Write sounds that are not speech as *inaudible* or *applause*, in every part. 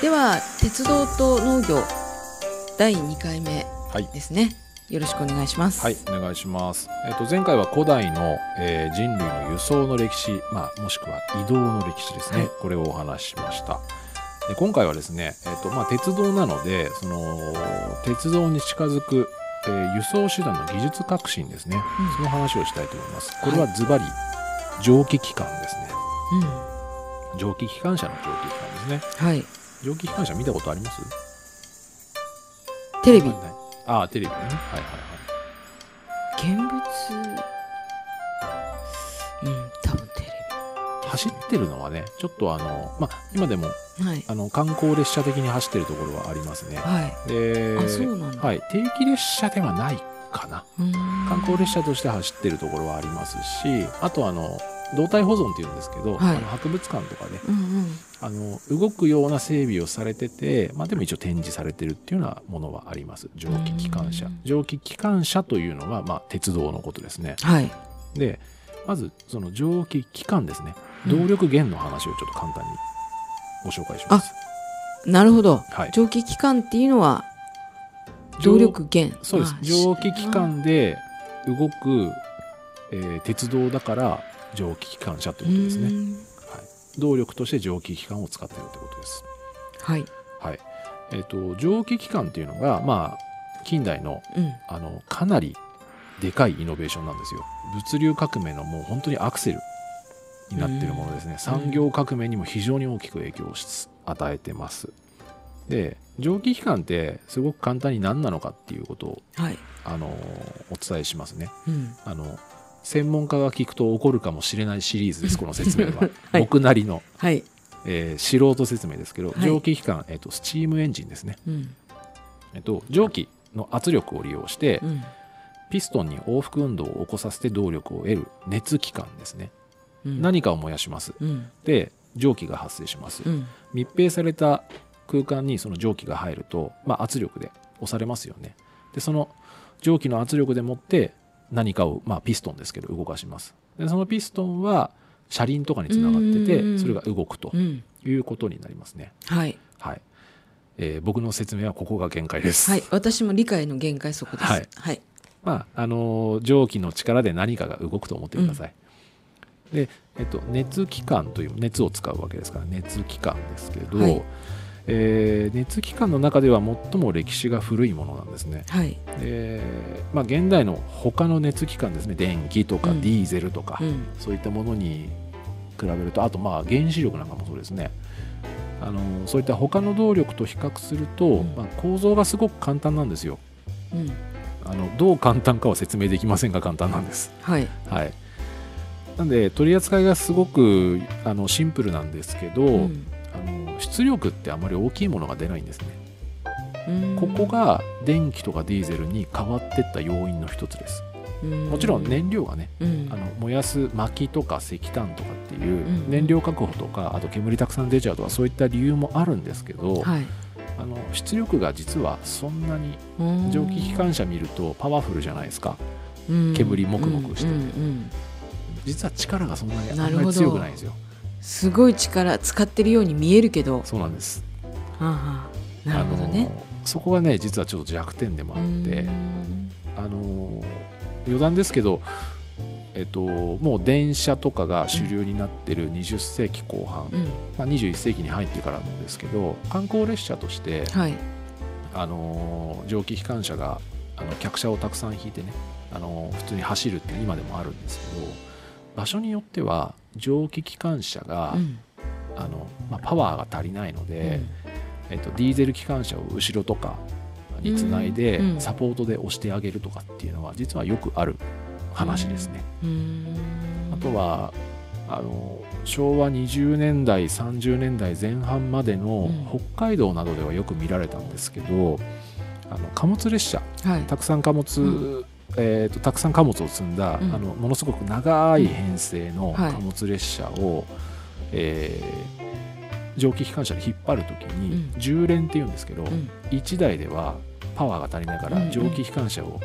では鉄道と農業第2回目はいですね、よろしくお願いしますはい、お願いします。えっ、と前回は古代の、えー人類の輸送の歴史、まあもしくは移動の歴史ですね。はいこれをお話ししました。で今回はですね、えっ、とまあ鉄道なので、その鉄道に近づく、えー輸送手段の技術革新ですね。うんその話をしたいと思います。これはズバリ蒸気機関ですね。うん蒸気機関車の蒸気機関ですね。はい蒸気機関車見たことあります？テレビ。はい。ああテレビね。はいはいはい。現物？うん多分テレ走ってるのはね、ちょっとあのまあ今でもビはい。あの観光列車的に走ってるところはありますね。はい。で、あそうなんだ。はい、定期列車ではないかな。観光列車として走ってるところはありますし、あとあの動体保存っていうんですけど、はい。あの博物館とかでうんうんあの動くような整備をされてて、まあでも一応展示されてるっていうようなものはあります。蒸気機関車うん。蒸気機関車というのはまあ鉄道のことですね。はいで、まずその蒸気機関ですね。うん動力源の話をちょっと簡単にご紹介します。なるほどはい。蒸気機関っていうのは動力源そうですあ蒸気機関で動く、えー鉄道だから蒸気機関車ということですね、動力として蒸気機関を使っているということです。はい。はい。えっ、と蒸気機関っていうのがまあ近代のうん。あのかなりでかいイノベーションなんですよ。物流革命のもう本当にアクセルになってるものですね。産業革命にも非常に大きく影響をし与えてます。で蒸気機関ってすごく簡単に何なのかっていうことをはい。あのお伝えしますね。うん。あの専門家が聞くと怒るかもしれないシリーズですこの説明は、*laughs* はい。僕なりの、はい。えー素人説明ですけど、はい。蒸気機関、えっとスチームエンジンですね、うん。えっと蒸気の圧力を利用して、うん。ピストンに往復運動を起こさせて動力を得る熱機関ですね、うん。何かを燃やします。うん。で蒸気が発生します、うん。密閉された空間にその蒸気が入ると、まあ、圧力で押されますよね。でその蒸気の圧力でもって何かを、まあ、ピストンですけど動かします。でそのピストンは車輪とかにつながってうんうんうん。てそれが動くとうん。いうことになりますね。はい。はい、えー僕の説明はここが限界です、はい。私も理解の限界そこです。はい。はい。まああのー蒸気の力で何かが動くと思ってください、で、えっと、熱機関という熱を使うわけですから熱機関ですけど、はいえー熱機関の中では最も歴史が古いものなんですね。はい。で、まあ、現代の他の熱機関ですね。電気とかうん。ディーゼルとか、うん。そういったものに比べるとあとまあ原子力なんかもそうですね。あのそういった他の動力と比較すると、うん。まあ、構造がすごく簡単なんですよ。うん。あのどう簡単かは説明できませんが簡単なんです。はい。はい。なんで取り扱いがすごくあのシンプルなんですけど、うん出力ってあまり大きいものが出ないんですね。うん。ここが電気とかディーゼルに変わってった要因の一つです。うん。もちろん燃料がねうん。あの燃やす薪とか石炭とかっていううん。燃料確保とかあと煙たくさん出ちゃうとかそういった理由もあるんですけど、はい。あの出力が実はそんなにうん。蒸気機関車見るとパワフルじゃないですか。うん。煙もくもくしてて。実は力がそんなにあなんまり強くないんですよすごい力使ってるように見えるけど。はそうなんです。あはあなるほどね。そこがね実はちょっと弱点でもあってうん。あの余談ですけどえっと、もう電車とかが主流になってる20世紀後半、うん。まあ、21世紀に入ってからなんですけど観光列車として、はい。あの蒸気機関車があの客車をたくさん引いてね、あの普通に走るって今でもあるんですけど場所によっては蒸気機関車が、うん。あのまあ、パワーが足りないのうで、ん。えっと、ディーゼル機関車を後ろとかにつないで、サポートで押してあげるとかっていうのは実はよくある話ですね。うん。あとはあの昭和20年代30年代前半までのうん。北海道などではよく見られたんですけど、あの貨物列車。はい。たくさん貨物、うえーとたくさん貨物を積んだ、うん。あのものすごく長い編成のはい。貨物列車を、えー蒸気機関車で引っ張るときに、うん。10連っていうんですけど、うん。1台ではパワーが足りないからうんうん。蒸気機関車を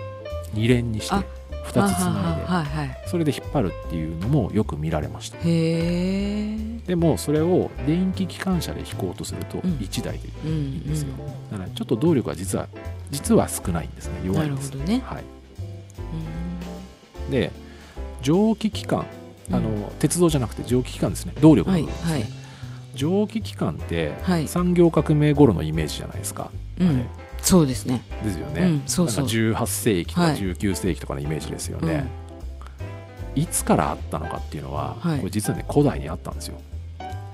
2連にして、あ2つつないではいはい。それで引っ張るっていうのもよく見られました。へえでもそれを電気機関車で引こうとするとうん。1台でうんいいんですよ、だからちょっと動力は実は実は少ないんですね。うんない弱んです。るほどね。はい、うで蒸気機関ん。あの、鉄道じゃなくて蒸気機関ですね。動力のはい部分ですね、はい。蒸気機関ってはい。産業革命頃のイメージじゃないですか、あれ。うんそうですね。ですよね、うんそうなんかそう18世紀とかはい。19世紀とかのイメージですようん。ね、いつからあったのかっていうのは、はい。これ実はね古代にあったんですよ。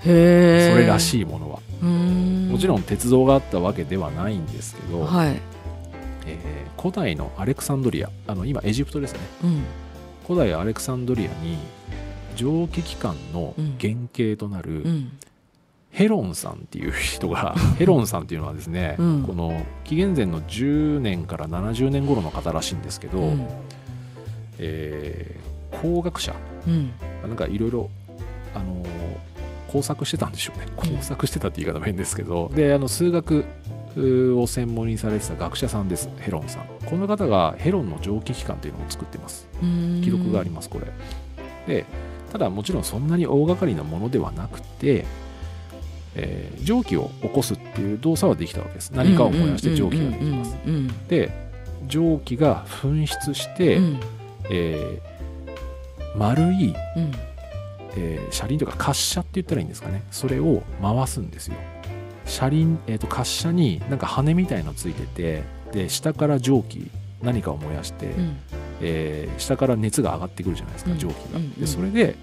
へえそれらいしいものは、うん。もちろん鉄道があったわけではないんですけど、はい。えー古代のアレクサンドリアあの今エジプトですね。うん古代アレクサンドリアに蒸気機関の原型となるうん。ヘロンさんっていう人が *laughs* ヘロンさんっていうのはですね、うん。この紀元前の10年から70年頃の方らしいんですけど、うん。えー工学者。うん。なんかいろいろあのー工作してたんでしょうね。工作してたって言い方も変ですけど。であの数学を専門にされてた学者さんですヘロンさん。この方がヘロンの蒸気機関っていうのを作ってます。うん。記録がありますこれ。でただもちろんそんなに大掛かりなものではなくて、えー蒸気を起こすっていう動作はできたわけです。何かを燃やして蒸気ができます。で蒸気が噴出して、うん。うんえー丸い、うん。えー車輪とか滑車って言ったらいいんですかね。それを回すんですよ車輪、えー、と滑車になんか羽みたいのついててで下から蒸気何かを燃やして、うん。えー下から熱が上がってくるじゃないですか、うん。蒸気が、でそれで、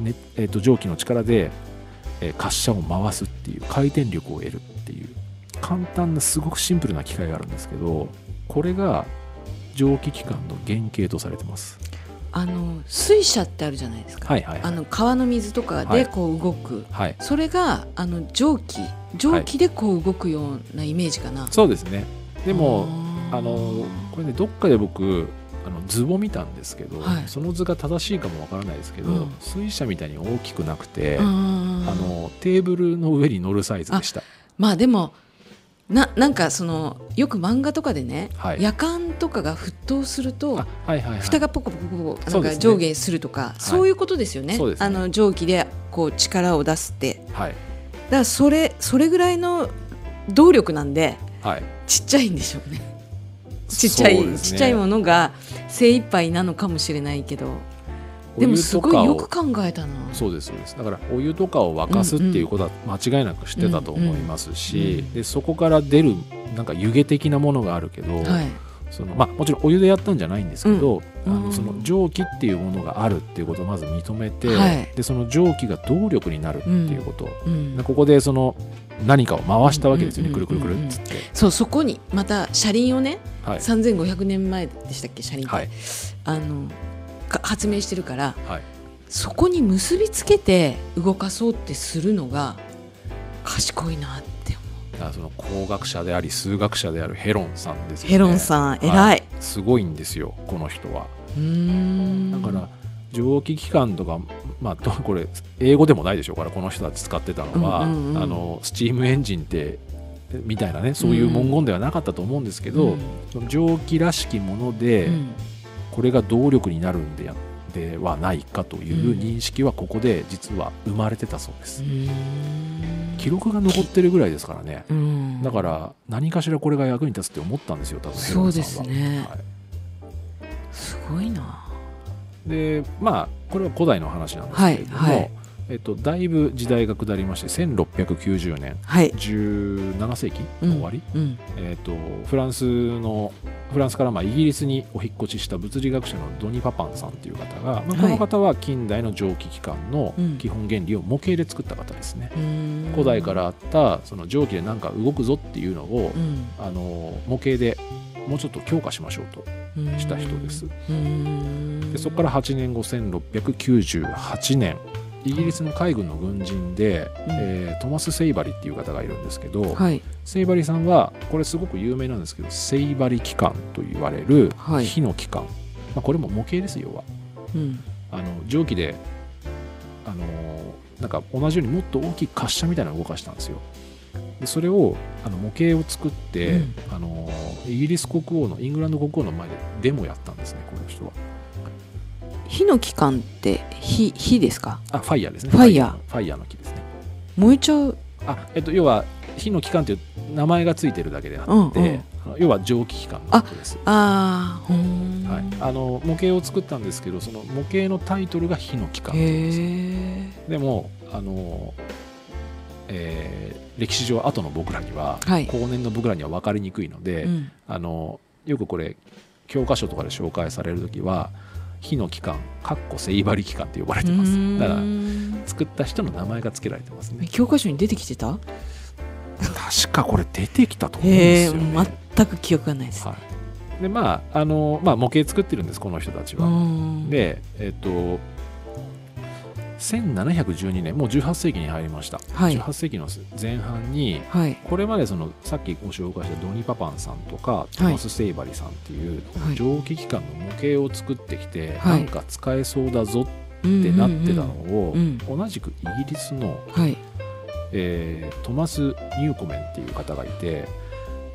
ねえー、と蒸気の力で、えー滑車を回すっていう回転力を得るっていう簡単なすごくシンプルな機械があるんですけどこれが蒸気機関の原型とされてますあの水車ってあるじゃないですか。はいはいはい。あの川の水とかでこう動く。はい。それがあの蒸気。蒸気でこう動くようなイメージかな。そうですね。でもあのこれねどっかで僕あの図を見たんですけど、はい。その図が正しいかもわからないですけど、うん。水車みたいに大きくなくて、あのテーブルの上に乗るサイズでした。まあでもななんかそのよく漫画とかでね、はい。夜間とかが沸騰するとあはいはいはい。蓋がポコポコポコなんか上下するとかそう,、いうことですよね。そうですね。あの蒸気でこう力を出すって。はい。だからそれそれぐらいの動力なんではい。ちっちゃいんでしょうね。ちっちゃい、ね。ちっちゃいものが精一杯なのかもしれないけどでもすごいよく考えたな。そうですそうです。だからお湯とかを沸かすっていうことは間違いなくしてたと思いますし、でそこから出るなんか湯気的なものがあるけど、はい。そのまあ、もちろんお湯でやったんじゃないんですけど、うん。うんあのその蒸気っていうものがあるっていうことをまず認めて、はい。でその蒸気が動力になるっていうこと、うん。でここでその何かを回したわけですよね、うんくるくるくるっつって、そうそこにまた車輪をねはい。3500年前でしたっけ車輪って、はい。あのか発明してるからはい。そこに結びつけて動かそうってするのが賢いなって思だからその工学者であり数学者であるヘロンさんですよね。うヘロンさんはい。偉い、すごいんですよこの人は。うーん。だから蒸気機関とか、まあ、とこれ英語でもないでしょうからこの人たち使ってたのは、うんうんうんあのスチームエンジンってみたいなねそういう文言ではなかったと思うんですけど、うん。蒸気らしきもので、うんこれが動力になるんでやではないかといううん。認識はここで実は生まれてたそうです、うー。ん記録が残ってるぐらいですからね。うん。だから何かしらこれが役に立つって思ったんですよ多分そうですね。は。い。すごいな。でまあこれは古代の話なんですけれども、はいはい。えっと、だいぶ時代が下りまして1690年はい。17世紀の終わり、うん。えっと、フランスのフランスからまあイギリスにお引っ越しした物理学者のドニ・パパンさんという方が、まあ、この方は近代の蒸気機関のうん。基本原理を模型で作った方ですね、うーん。古代からあったその蒸気でなんか動くぞっていうのを、うん。あの模型でもうちょっと強化しましょうとうん。した人です。でそこから8年後1698年イギリスの海軍の軍人で、えートマス・セイバリっていう方がいるんですけど、はい。セイバリさんはこれすごく有名なんですけどセイバリ機関と言われるはい。火の機関、まあ、これも模型ですよ要は。うん。あの蒸気であのーなんか同じようにもっと大きい滑車みたいなのを動かしたんですよ。でそれをあの模型を作って、うん。あのイギリス国王のイングランド国王の前でデモやったんですねこの人は火の期間って火火ですか？あファイヤーですね。ファイヤー。のファイヤーの木ですね。燃えちゃう？あえっと要は火の機関という名前がついてるだけであって、うんうん。要は蒸気機関のことです。ああはい、あの模型を作ったんですけどその模型のタイトルが火の機関へえでもあの、えー歴史上後の僕らには、はい。後年の僕らには分かりにくいので、うん。あのよくこれ教科書とかで紹介される時は火の機関かっこセイバリ機関って呼ばれてます。だから作った人の名前が付けられてますね。教科書に出てきてた？確かこれ出てきたと思うんですよ、ね。全く記憶がないです、はい、でまああの、まあ、模型作ってるんですこの人たちは、うん。でえっと1712年もう18世紀に入りました、はい。18世紀の前半にはい。これまでそのさっきご紹介したドニパパンさんとかトマス・セイバリさんっていうはい。蒸気機関の模型を作ってきて、はい。なんか使えそうだぞっってなってたのを、うん同じくイギリスの、はい。えートマス・ニューコメンっていう方がいて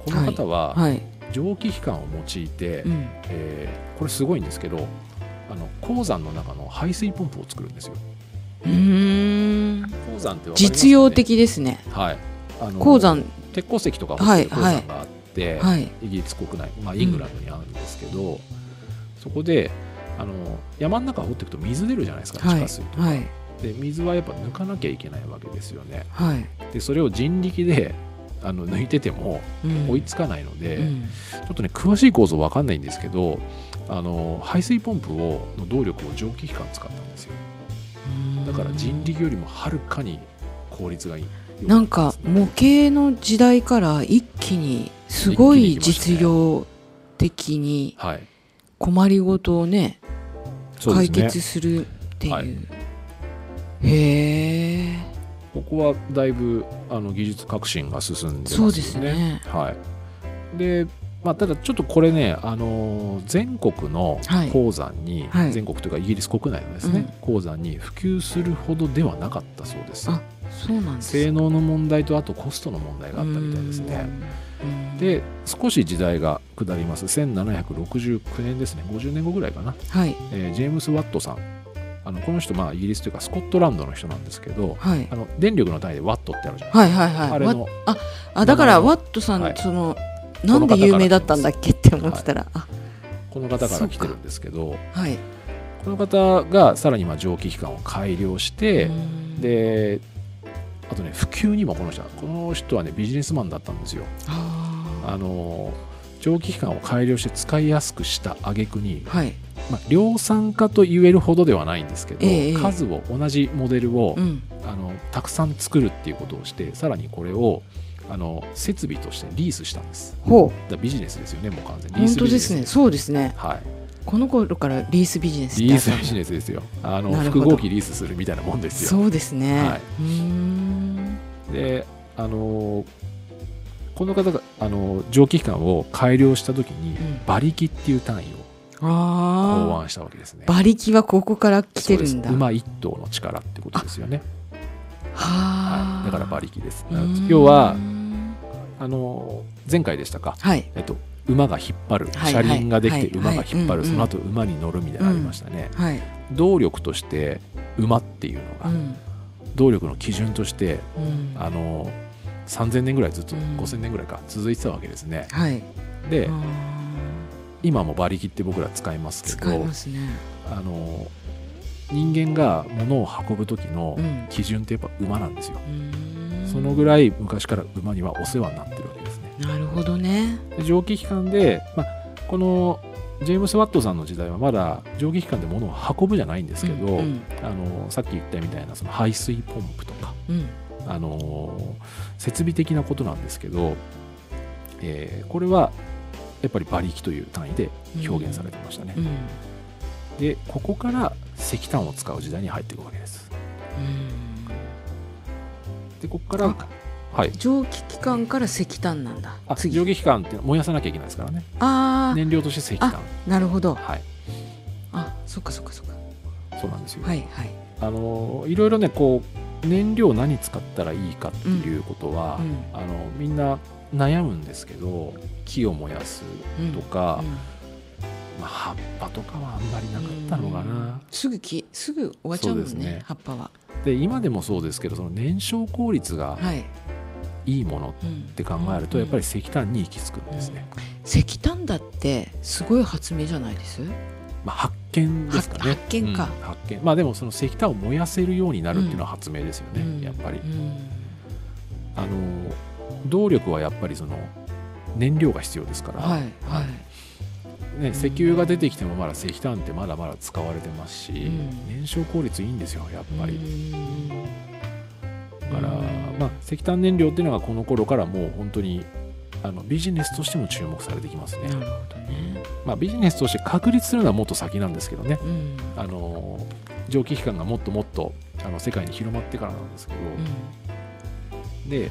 この方ははい。蒸気機関を用いて、うん。えーこれすごいんですけどあの鉱山の中の排水ポンプを作るんですよ。鉱山ってね？実用的ですね。はい。あの鉱山。鉄鉱石とかはい山があって、はい。イギリス国内、まあ、イングランドにあるんですけど、そこであの山の中掘っていくと水出るじゃないですかはい地下水とか、はい。で水はやっぱ抜かなきゃいけないわけですよね。はい。でそれを人力であの抜いててもうん。追いつかないので、うん。ちょっとね詳しい構造わかんないんですけどあの排水ポンプをの動力を蒸気機関使ったんですよだから人力よりもはるかに効率がいい。なんか模型の時代から一気にすごい実用的にはい。困りごとをね解決するっていう、はい。へえ。ここはだいぶあの技術革新が進んでますよね。そうですね。はい、で、まあ、ただちょっとこれね、あのー全国のはい。鉱山に、はい。全国というかイギリス国内のですね、鉱山に普及するほどではなかったそうです。あそうなんです。性能の問題とあとコストの問題があったみたいですね。うん。で少し時代が下ります。1769年ですね。50年後ぐらいかな、はい。えージェームス・ワットさん。あのこの人まあイギリスというかスコットランドの人なんですけどはい。あの電力の単位でワットってあるじゃないですか。はいはいはい。あれのわあだからワットさん、はい。そのなんで有名だったんだっけって思ってたら、あこの方から来てるんですけどはい。この方がさらにまあ蒸気機関を改良して、うん。であとね普及にもこの人はこの人はねビジネスマンだったんですよ。ああの蒸気機関を改良して使いやすくした挙句にー、はい。まあ、量産化と言えるほどではないんですけど、ええ。数を同じモデルを、うん。あのたくさん作るっていうことをしてさらにこれをあの設備としてリースしたんです。ほう。だビジネスですよねもう完全に。リー本スビジネス当ですねそうですね。はい。この頃からリースビジネスリースビジネスですよ。あの複合機リースするみたいなもんですよ。そうですね、はい。うーん。であのこの方があの蒸気機関を改良した時に、うん。馬力っていう単位を考あ案したわけですね。あ馬力はここから来てるんだ。馬一頭の力ってことですよね、はあ、はい、だから馬力です。要はあの前回でしたか、はい。えっと、馬が引っ張る、はい車輪ができはいて馬が引っ張る、はいその後馬に乗るみたいなのありましたね、はい。動力として馬っていうのが、うん。動力の基準としてうん。あの3000年ぐらいずっと、うん。5000年ぐらいか続いてたわけですね。はい。で、今も馬力って僕ら使いますけどますね。あの人間が物を運ぶ時のうん。基準ってやっぱ馬なんですよ、うーんそのぐらい昔から馬にはお世話になってるわけですね。なるほどね。で蒸気機関で、まあ、このジェームス・ワットさんの時代はまだ蒸気機関で物を運ぶじゃないんですけど、うんうん。あのさっき言ったみたいなその排水ポンプとか、うん。あの設備的なことなんですけど、えーこれはやっぱり馬力という単位で表現されてましたね、うん。でここから石炭を使う時代に入っていくわけです。うんでここからはい。蒸気機関から石炭なんだ。蒸気機関って燃やさなきゃいけないですからね。あ燃料として石炭。あなるほど。はい。あそっかそっかそっか。そうなんですよ、はいはい。あのいろいろねこう燃料何使ったらいいかっていうことは、うん。あのみんな悩むんですけど木を燃やすうんとか、うんまあ、葉っぱとかはあんまりなかったのかな、すぐきすぐ終わっちゃうもんねそうですね。葉っぱは。で今でもそうですけどその燃焼効率がはい、いいものっうんて考えるとやっぱり石炭に行き着くんですね、石炭だってすごい発明じゃないです？まあ、発見ですかね。発発見か。うん発見。まあでもその石炭を燃やせるようになるっていうのは発明ですよね、うん。やっぱり。うん。あの動力はやっぱりその燃料が必要ですから、はい。はいね、うん。石油が出てきてもまだ石炭ってまだまだ使われてますし、ん。燃焼効率いいんですよやっぱり、うん。だから、うんまあ、石炭燃料っていうのがこの頃からもう本当にあのビジネスとしても注目されてきますね。な、るほどね。まあ、ビジネスとして確立するのはもっと先なんですけどね。うん。あの蒸気機関がもっともっとあの世界に広まってからなんですけど、で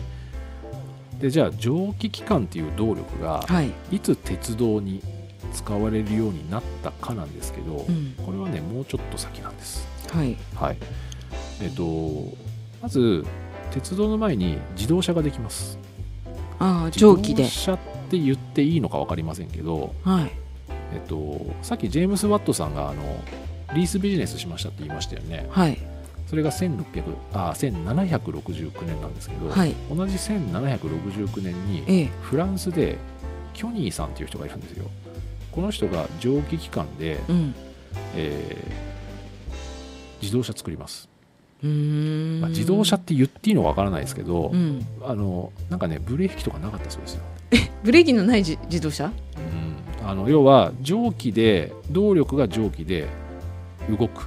でじゃあ蒸気機関っていう動力がはい、いつ鉄道に使われるようになったかなんですけど、うん。これはねもうちょっと先なんです。はい。はい。えっとまず鉄道の前に自動車ができます。ああ蒸気で。自動車って言っていいのか分かりませんけど、はい。えっと、さっきジェームス・ワットさんがあのリースビジネスしましたって言いましたよね。はい。それが1600あ1769年なんですけど、はい。同じ1769年にええ。フランスでキョニーさんっていう人がいるんですよこの人が蒸気機関で、うん。えー自動車作ります、まあ、自動車って言っていいのかわからないですけど、うん。あのなんかねブレーキとかなかったそうですよ、ブレーキのない自自動車？うん、あの要は蒸気で動力が蒸気で動くっ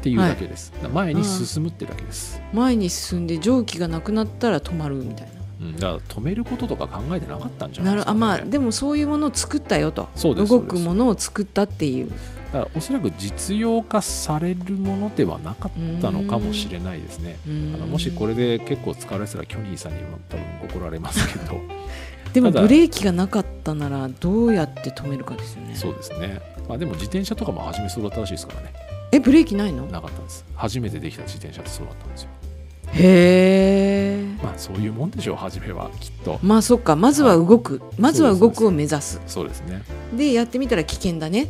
ていうだけです、だから前に進むってだけです、前に進んで蒸気がなくなったら止まるみたいうん、だから止めることとか考えてなかったんじゃなないですか、ね、なるあまあでもそういうものを作ったよと。動くものを作ったっていう。だからおそらく実用化されるものではなかったのかもしれないですね。あのもしこれれで結構使われてたらキョニーさんにも多分怒られますけど。*laughs* でもブレーキがなかったならどうやって止めるかですよね。そうですね、まあ、でも自転車とかも初めそうだったらしいですからね。えブレーキないの？なかったんです。初めてできた自転車ってそうだったんですよへえまあそういうもんでしょう初めはきっと。まあそっかまずは動く。まずは動くを目指す。そうですね。でやってみたら危険だね。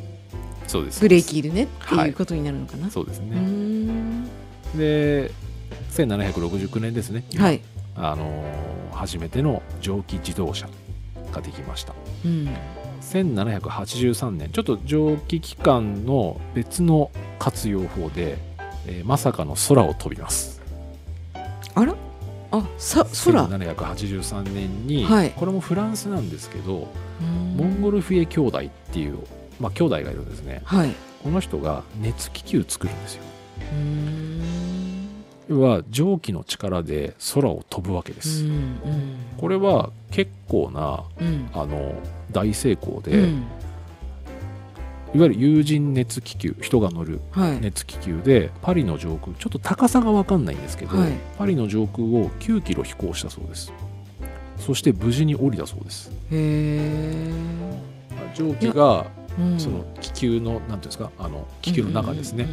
そうです。ブレーキいるねってはいいうことになるのかな、うーそうですね、ん。で1769年ですね。今はい、あのー初めての蒸気自動車ができました。うん、1783年ちょっと蒸気機関の別の活用法で、えーまさかの空を飛びますあら？あさ空。1783年に、はい。これもフランスなんですけどモモンゴルフィエ兄弟っていう、まあ、兄弟がいるんですね。はい。この人が熱気球作るんですよ。要は蒸気の力で空を飛ぶわけでうす、ん。これは結構なうん。あの大成功で、うんいわゆる有人熱気球人が乗るはい。熱気球でパリの上空ちょっと高さが分かんないんですけど、はい。パリの上空を9キロ飛行したそうです。そして無事に降りたそうです。へえ、蒸気がうん。その気球のなんていうんですかあの気球の中ですね、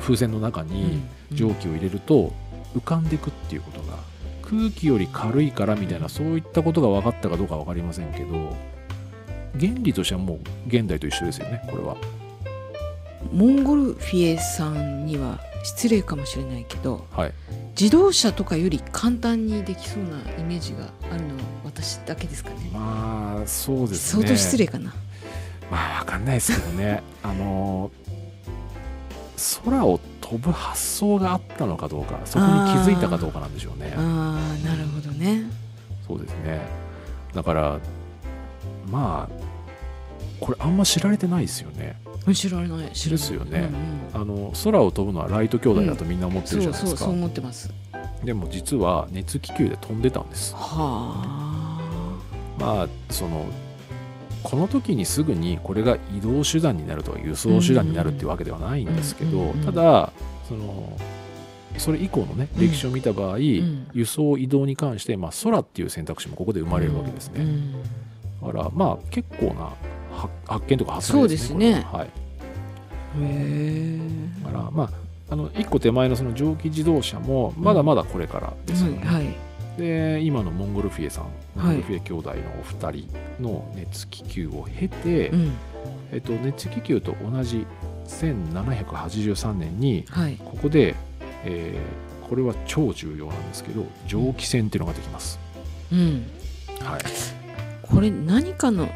風船の中うんにうん。蒸気を入れると浮かんでいくっていうことが空気より軽いからみたいなそういったことが分かったかどうか分かりませんけど原理としてはもう現代と一緒ですよねこれは。モンゴルフィエさんには失礼かもしれないけどはい。自動車とかより簡単にできそうなイメージがあるのは私だけですかね。まあそうですね。相当失礼かな。まあ分かんないですけどね。あの空を飛ぶ発想があったのかどうかそこに気づいたかどうかなんでしょうね。ああなるほどね。そうですね。だからまあこれあんま知られてないですよね。知らない知らない。ですよね。うんうん。あの空を飛ぶのはライト兄弟だとみんな思ってるじゃないですか、そうそう思ってます。でも実は熱気球で飛んでたんです。はあ。まあそのこの時にすぐにこれが移動手段になるとか輸送手段になるっていうわけではないんですけど、うんうんうんただそのそれ以降のねうん歴史を見た場合、ん輸送移動に関して、まあ、空っていう選択肢もここで生まれるわけですね、うんだからまあ結構な発発見とか発明ですねそうですね。これは。はい。へえだからまああの1個手前のその蒸気自動車もまだまだこれからですよね、はい。で今のモンゴルフィエさん、モはい。ンゴルフィエ兄弟のお二人の熱気球を経て、うん。えっと、熱気球と同じ1783年にはい。ここで、えーこれは超重要なんですけど蒸気船っていうのができます、うん。はい、これ何かの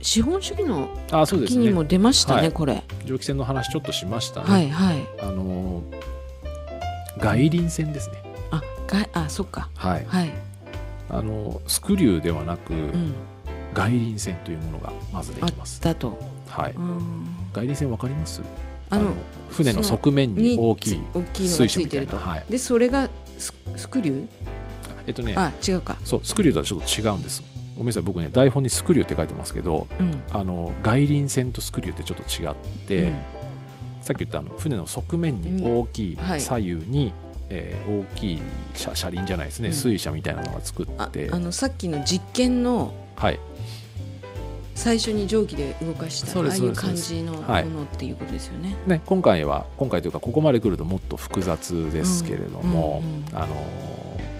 資本主義の時にも出ましたねはい。これ。蒸気船の話ちょっとしましたね、はいはい。あのー外輪船ですね。あがあそっか。はい。はい。あのースクリューではなく、うん。外輪船というものがまずできます。たと。はい。うん。外輪船わかります？あの船の側面に大きい水車みたいな。はい。でそれがススクリュー？えっとね。あ違うか。そうスクリューとはちょっと違うんですごめんなさい僕ね台本にスクリューって書いてますけどうん。あの外輪船とスクリューってちょっと違って、うん。さっき言ったあの船の側面に大きいはい。左右に、えー大きい車車輪じゃないですね、うん。水車みたいなのが作っあて。あのさっきの実験のはい。最初に蒸気で動かしたああいう感じのもはいのっていうことですよね。ね、今回は今回というかここまで来るともっと複雑ですけれども、あのー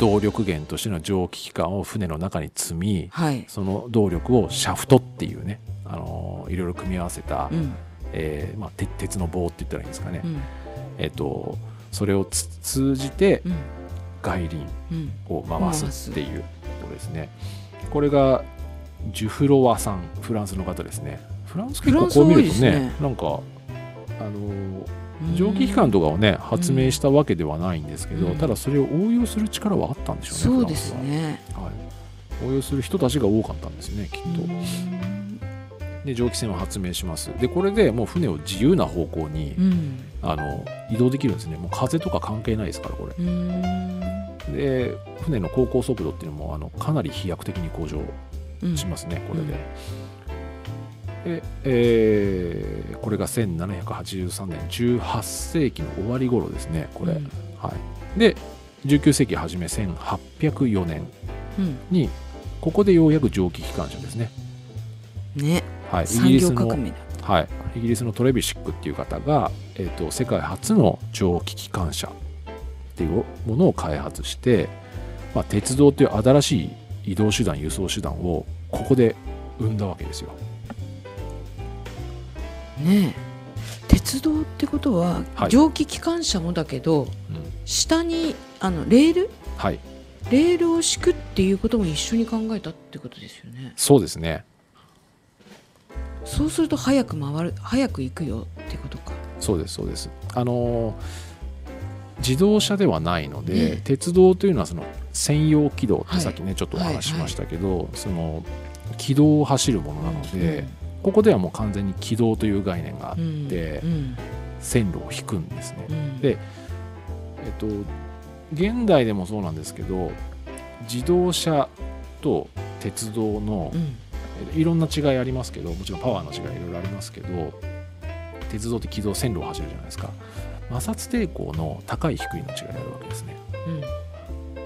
動力源としての蒸気機関を船の中に積みはい。その動力をシャフトっていうね、あのーいろいろ組み合わせた、うんえーまあ、鉄鉄の棒って言ったらいいんですかね、うんえっとそれをつ通じてうん外輪うんを回すっていうことですね。これがジュフロワさんフランスの方ですね。フランス結構こう見るとねねなんかあのうん蒸気機関とかをね発明したわけではないんですけど、うんただそれを応用する力はあったんでしょうね。そうですね。は。はい、応用する人たちが多かったんですよねきっと。で蒸気船を発明します。でこれでもう船を自由な方向に、うんあの移動できるんですね。もう風とか関係ないですからこれ。うんで船の航行速度っていうのもあのかなり飛躍的に向上うんしますね、これで。でえーこれが1783年18世紀の終わり頃ですねこれ、うん。はい、で19世紀初め1804年うん。にここでようやく蒸気機関車ですね、ね。はい、イギ産リスの。はい、イギリスのトレビシックっていう方が、えー、と世界初の蒸気機関車っていうものを開発して、まあ、鉄道という新しい移動手段輸送手段をここで生んだわけですよ。ねえ鉄道ってことははい蒸気機関車もだけどうん下にあのレール？はい、レールを敷くっていうことも一緒に考えたってことですよね。そうですね。そうすると早く回る早く行くよってことか。そうですそうです。あのー自動車ではないので、ねえ鉄道というのはその専用軌道っはいてさっきね、ちょっとお話ししましたけど、その軌道を走るものなので、ここではもう完全に軌道という概念があって、線路を引くんですね。うん。でえっと現代でもそうなんですけど自動車と鉄道の、いろんな違いありますけどもちろんパワーの違いいろいろありますけど鉄道って軌道線路を走るじゃないですか。摩擦抵抗の高い低いの違いがあるわけですね。うん。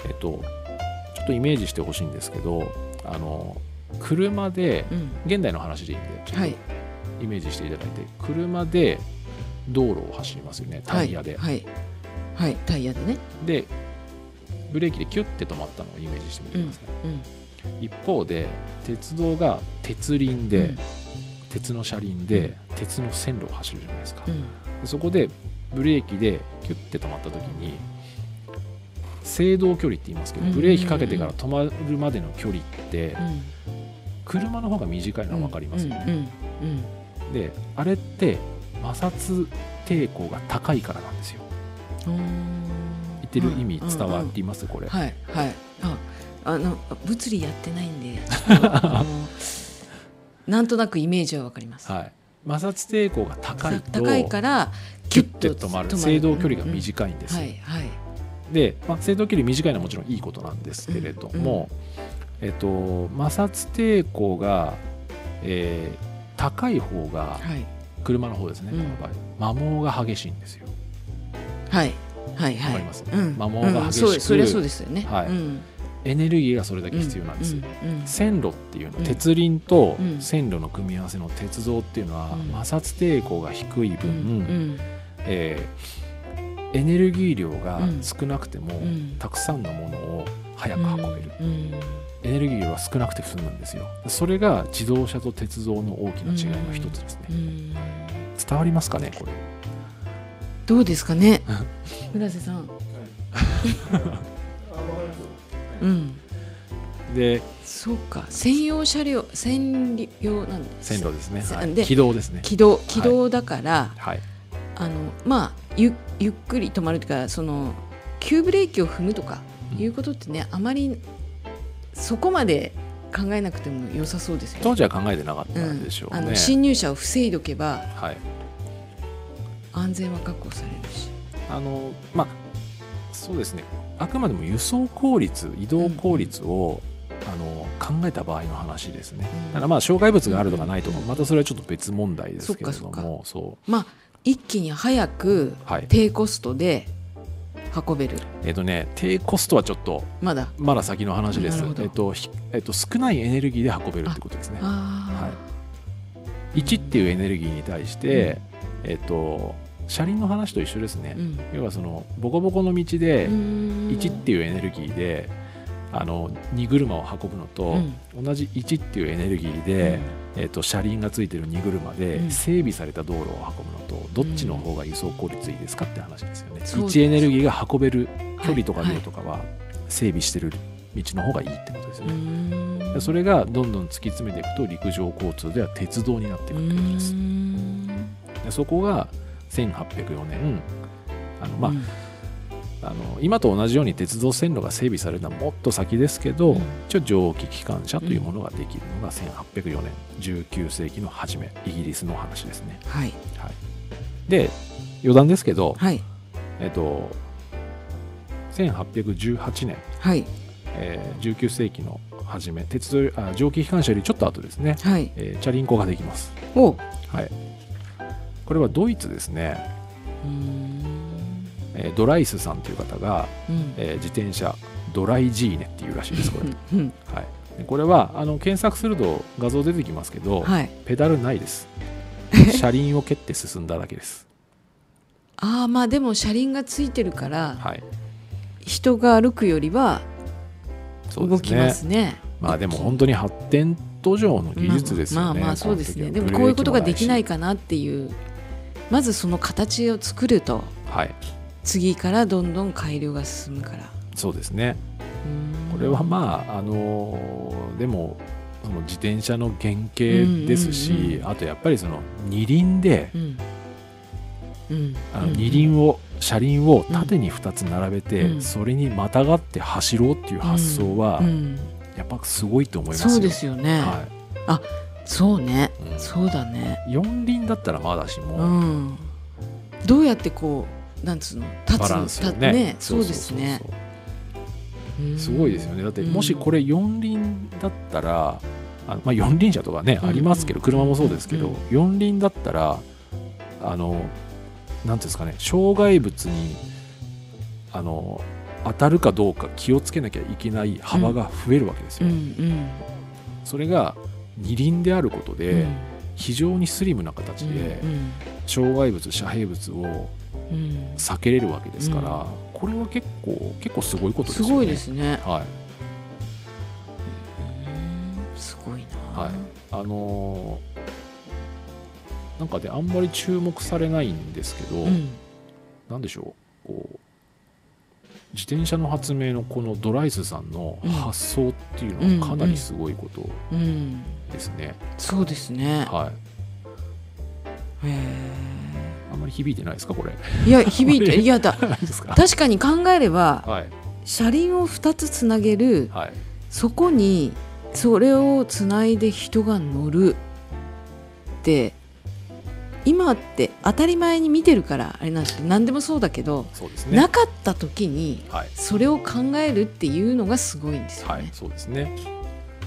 えっとちょっとイメージしてほしいんですけどあの車でうん。現代の話でいいんでちょっとはい。イメージしていただいて、車で道路を走りますよねタイヤで、はい。はい、はいタイヤでね。でブレーキでキュッて止まったのをイメージしてみてください、うん一方で鉄道が鉄輪で、うん。鉄の車輪で、鉄の線路を走るじゃないですか、うん。でそこでブレーキでキュッて止まった時に制動距離って言いますけどうん。ブレーキかけてから止まるまでの距離ってうん車の方が短いのは分かりますよね、うんうんであれって摩擦抵抗が高いからなんですよ。うん言ってる意味伝わります？これ、はいはい。ああの物理やってないんで *laughs* なんとなくイメージはわかります、はい、摩擦抵抗が高いと高いからキュッて止まる。制動距離がい、短いんですよ、はいはい。で、まあ、制動距離短いのはもちろんいいことなんですけれども、えっと、摩擦抵抗が、えー高い方がはい。車の方ですね、うん。この場合。摩耗が激しいんですよ。はい。はいはい。ます？うん。摩耗が激しくうん。そうそうですよね。はい。うん。エネルギーがそれだけ必要なんです、線路っていうの、うん。鉄輪とうん。線路の組み合わせの鉄道っていうのは、うん。摩擦抵抗が低い分、うんうん。えーエネルギー量がうん。少なくても、うん。たくさんのものを早く運べる、うんエネルギー量が少なくて済むんですよ。それが自動車と鉄道の大きな違いの一つですね、うん。伝わりますかねこれ。どうですかね？*laughs* 村瀬さん。うん。でそうか。専用車両専用なんです線路ですね、はい、軌道ですね。軌道軌道だから、はい。あのまあゆゆっくり止まるというかその急ブレーキを踏むとかうん。いうことってねあまりそこまで考えなくても良さそうですよね。当時は考えてなかったうんでしょうね、あの侵入者を防いどけばはい。安全は確保されるし。あのまあそうですね。あくまでも輸送効率移動効率を、あの考えた場合の話ですね、うん。だからまあ障害物があるとかないとか、うん。またそれはちょっと別問題ですけれどもそまあ一気に早くうはい。低コストで運べる。えっ、とね低コストはちょっとまだ。まだ先の話です。えっ、とひえっ、と少ないエネルギーで運べるってことですね。あ1っていうエネルギーに対して、えっ、と車輪の話と一緒ですね。ー、うん。要はそのボコボコの道でうん。1っていうエネルギーであの荷車を運ぶのと、同じ1っていうエネルギーで、えー、と車輪がついてる荷車でうん。整備された道路を運ぶのとどっちの方が輸送効率いいですかって話ですよね、そう1エネルギーが運べる距離とかはい量とかは整備してる道の方がいいってことですようね、んでそれがどんどん突き詰めていくと陸上交通では鉄道になっていくってことですうんでそこが1804年あの、まあうんあの今と同じように鉄道線路が整備されるのはもっと先ですけど、うん。一応蒸気機関車というものができるのが1804年19世紀の初めイギリスの話ですね。はい。はい、で余談ですけど、はい。えっと、1818年、はい。えー19世紀の初め鉄道あ蒸気機関車よりちょっと後ですね、はい。えーチャリンコができます。お。はい、これはドイツですね、うんえードライスさんという方が、うん。えー自転車ドライジーネっていうらしいですこれ。うん。はい、でこれはあの検索すると画像出てきますけど、はい。ペダルないです。*laughs* 車輪を蹴って進んだだけです、ああまあでも車輪がついてるからはい、人が歩くよりは動きますね。まあでも本当に発展途上の技術ですよね、まあまあそうですね。でもこういうことができないかなっていう。まずその形を作ると。はい次からどんどん改良が進むから。そうですね。うん。これはまああのーでもその自転車の原型ですし、あとやっぱりその二輪でうん。うん。あのうん二輪を車輪を縦に2つ並べて、うん。それにまたがって走ろうっていう発想はうん。やっぱすごいと思いますよ、そうですよね、はそうね。いうん。そうだね。四輪だったらまだしも、うん。どうやってこうなんつうの？立つバランスを立ね。そうですね。すごいですよね。だってうんもしこれ四輪だったらあまあ四輪車とかね、うんありますけど車もそうですけど、うん。四輪だったらあのなんていうんですかね障害物にあの当たるかどうか気をつけなきゃいけない幅が増えるわけですうよ、んうん。それが二輪であることで、うん。非常にスリムな形でうん障害物遮蔽物をうん避けれるわけですから、うん。これは結構結構すごいことですよね。すごいですね。はい。うん。すごいな。はい。あのーなんかねあんまり注目されないんですけど、うん。なんでしょう。こう自転車の発明のこのドライスさんの発想っていうのはかなりすごいことうん。ですね。そうですね。はい。へえあんまり響いてないですかこれ。いや響いていやだ。確かに考えればはい車輪を2つつなげるはいそこにそれをつないで人が乗るって今って当たり前に見てるからあれなんですけど何でもそうだけど、ね。なかった時にはいそれを考えるっていうのがすごいんですよね。はいそうですね。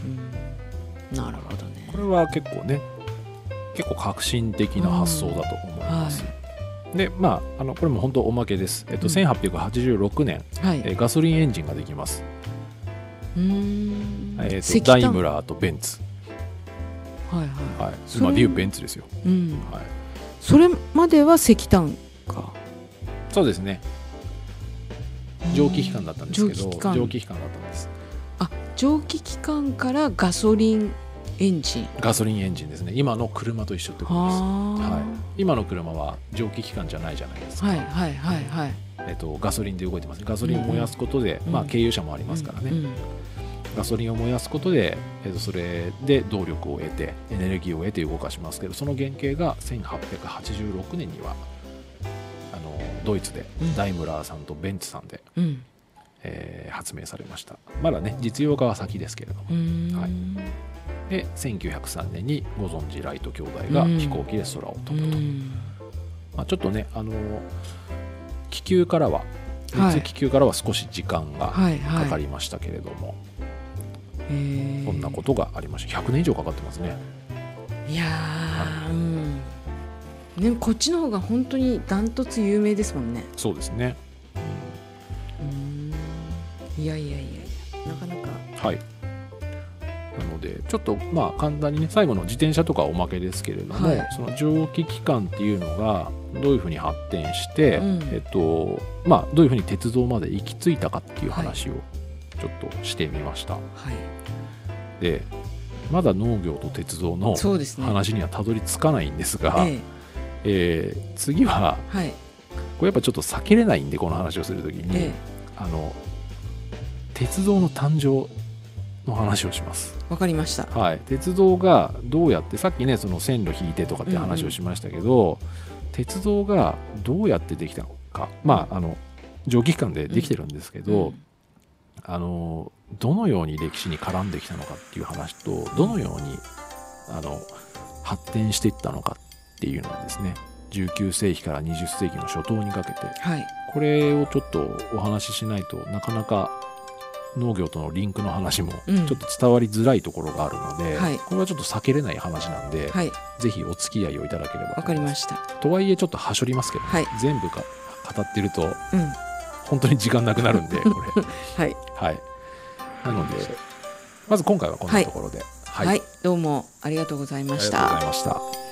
うんなるほどね。これは結構ね結構革新的な発想だと思います。でまああのこれも本当おまけです。えっとうん1886年、はい。えーガソリンエンジンができます。うーんえー石炭とダイムラーとベンツ。はいははい。それ今でいうベンツですよ。い。うん。はい。それまでは石炭か。そうですね。蒸気機関だったんですけど蒸気機関だったんですあ蒸気機関からガソリンエンジン。ガソリンエンジンですね。今の車と一緒ってことです、ははい、今の車は蒸気機関じゃないじゃないですか、はいはいはいはい。えっと、ガソリンで動いてます。ガソリンを燃やすことで、うん。まあ、経由車もありますからね、うんうん。ガソリンを燃やすことで、えっと、それで動力を得てエネルギーを得て動かしますけどその原型が1886年にはあのドイツでうん。ダイムラーさんとベンツさんで、うん。えー発明されました。まだね実用化は先ですけれども。はいで1903年にご存知ライト兄弟がうん。飛行機で空を飛ぶと、うん。まあ、ちょっとねあの気球からははい。別気球からは少し時間がはいはい。かかりましたけれども、へー。こんなことがありました。100年以上かかってますね。いやーうん。ねこっちの方が本当にダントツ有名ですもんね。そうですね。うん。いやいやいやいやなかなか。はい。なのでちょっとまあ簡単にね最後の自転車とかはおまけですけれども、はい。その蒸気機関っていうのがどういうふうに発展して、うん。えっとまあどういうふうに鉄道まで行き着いたかっていう話をちょっとしてみました、はい。でまだ農業と鉄道の話にはたどり着かないんですが、ええ。ー次はえはい。これやっぱちょっと避けれないんでこの話をするときに、え。あの鉄道の誕生の話をします。えわかりました。はい、鉄道がどうやってさっきねその線路引いてとかって話をしましたけど、鉄道がどうやってできたのか。まああの蒸気機関でできてるんですけど、うんあのどのように歴史に絡んできたのかっていう話とどのようにあの発展していったのかっていうのはですね19世紀から20世紀の初頭にかけてはい。これをちょっとお話ししないとなかなか農業とのリンクの話もちうん。ょっと伝わりづらいところがあるので、はい。これはちょっと避けれない話なんで、はい。ぜひお付き合いをいただければわかりましした。たとはいえちょっとはしょりますけど、はい。全部か語ってるとうん。本当に時間なくなるんでこれ。*laughs* はい。はい。なのでまず今回はこんなところで、はい、どうもありがとうございましありがとうごたざいました